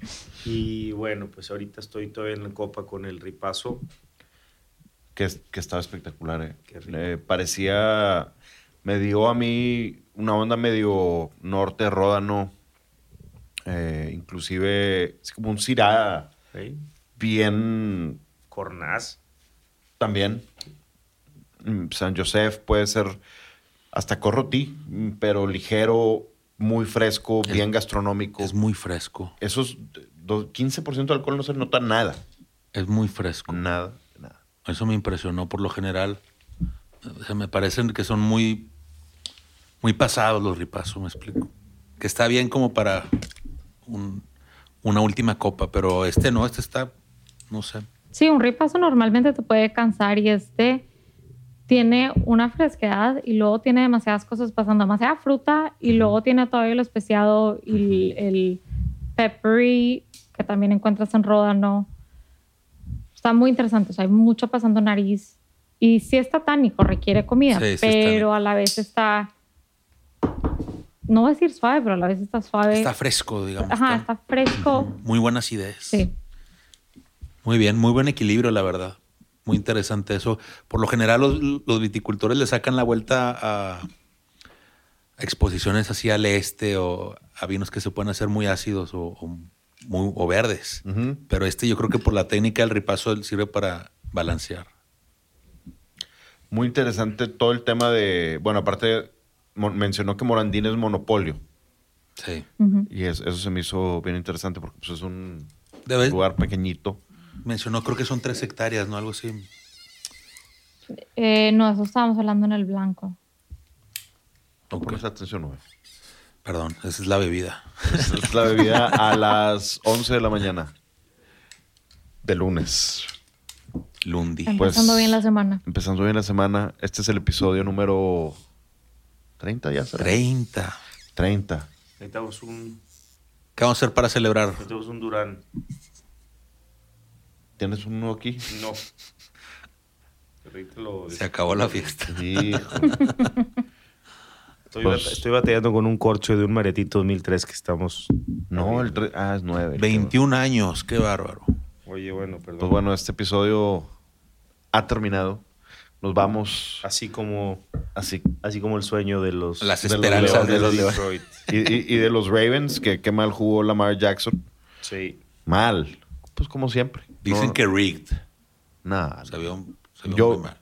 y bueno, pues ahorita estoy todavía en la copa con el ripazo. Que, es- que estaba espectacular, eh. Eh, parecía. Me dio a mí una onda medio norte, ródano. eh, inclusive es como un cirá ¿sí? bien Cornaz. también. Mm, San Josef puede ser hasta corrotí, mm, pero ligero, muy fresco, Es- bien gastronómico. Es muy fresco. Esos do- 15% de alcohol no se nota nada. Es muy fresco. Nada. Eso me impresionó por lo general. Me parecen que son muy, muy pasados los ripazos, me explico. Que está bien como para un- una última copa, pero este no, este está, no sé. Sí, un ripazo normalmente te puede cansar y este tiene una fresquedad y luego tiene demasiadas cosas pasando, demasiada fruta y luego tiene todavía el especiado y el, el peppery que también encuentras en Ródano. Está muy interesante, o sea, hay mucho pasando nariz y sí está tánico, requiere comida, Sí, pero a la vez está, no voy a decir suave, pero a la vez está suave. Está fresco, digamos. Ajá, está está fresco. Muy buena acidez. Sí. Muy bien, muy buen equilibrio, la verdad. Muy interesante eso. Por lo general, los, los viticultores le sacan la vuelta a exposiciones así al este o a vinos que se pueden hacer muy ácidos o, o muy, o verdes. Pero este yo creo que por la técnica del ripazo él sirve para balancear. Muy interesante todo el tema de. Bueno, aparte, mencionó que Morandín es monopolio. Sí. Y es- eso se me hizo bien interesante porque pues, es un Debe- lugar pequeñito. mencionó, creo que son tres hectáreas, ¿no? Algo así. Eh, no, eso estábamos hablando en el blanco. No Ok. pones atención, güey. Perdón, esa es la bebida. Es la bebida a las 11 de la mañana. De lunes. Lundi. Pues- Empezando bien la semana. Empezando bien la semana. Este es el episodio número 30 ya será. 30. 30. Necesitamos un, ¿Qué vamos a hacer para celebrar? necesitamos un Durán. ¿Tienes uno aquí? No. Lo- Se acabó la fiesta. Hijo. Estoy, Pues- bat- estoy batallando con un corcho de un maretito 2003 que estamos. No, el tre- ah, es 9. 21 años, qué bárbaro. Oye, bueno, perdón. Pues bueno, este episodio ha terminado. Nos vamos Así como, así. así como el sueño de los, Las de los esperanzas de los Leones. Detroit. Y, y- y de los Ravens, que qué mal jugó Lamar Jackson. Sí. Mal. Pues como siempre. Dicen No- que rigged. Nah, Se vio, se vio Yo- muy mal.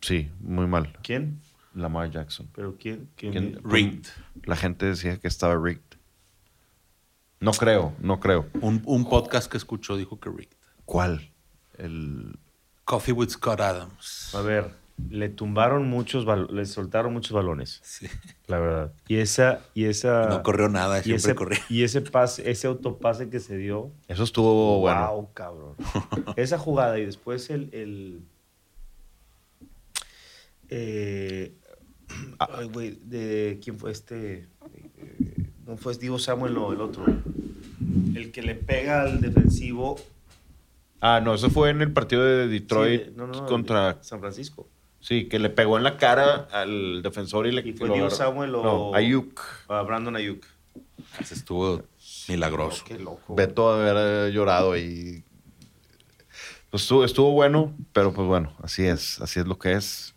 Sí, muy mal. ¿Quién? Lamar Jackson. ¿Pero quién? ¿Quién? ¿Quién? Rigged. La gente decía que estaba rigged. No creo, no creo. Un, un podcast que escuchó dijo que rigged. ¿Cuál? El. Coffee with Scott Adams. A ver, le tumbaron muchos, bal- le soltaron muchos balones, Sí. la verdad. Y esa, y esa. No corrió nada, y siempre ese, corría. y ese pase, ese autopase que se dio. Eso estuvo bueno. Wow, cabrón. esa jugada y después el. el eh, ay, güey, de quién fue este. Eh, no fue Divo Samuel, no, el otro. El que le pega al defensivo. Ah, no, eso fue en el partido de Detroit Sí, no, no, contra. de San Francisco. Sí, que le pegó en la cara al defensor y le ¿Y fue Divo. Samuel o- No, Ayuk. A Brandon Ayuk. Ese Estuvo milagroso. Qué loco. Beto haber llorado y. Pues estuvo, estuvo bueno, pero pues bueno, así es, así es lo que es.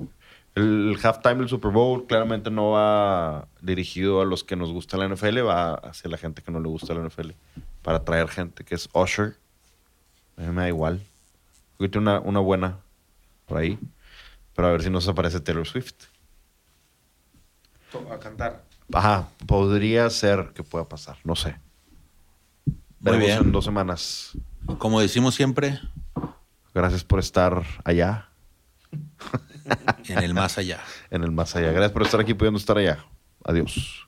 El halftime del Super Bowl claramente no va dirigido a los que nos gusta la NFL, va hacia la gente que no le gusta la NFL, para atraer gente que es Usher. A mí me da igual. Creo que tiene una, una buena por ahí, pero a ver si nos aparece Taylor Swift. A cantar. Ajá, podría ser que pueda pasar, no sé. Muy Veremos bien. en dos semanas. Como decimos siempre, Gracias por estar allá, en el más allá. en el más allá. Gracias por estar aquí pudiendo estar allá. Adiós.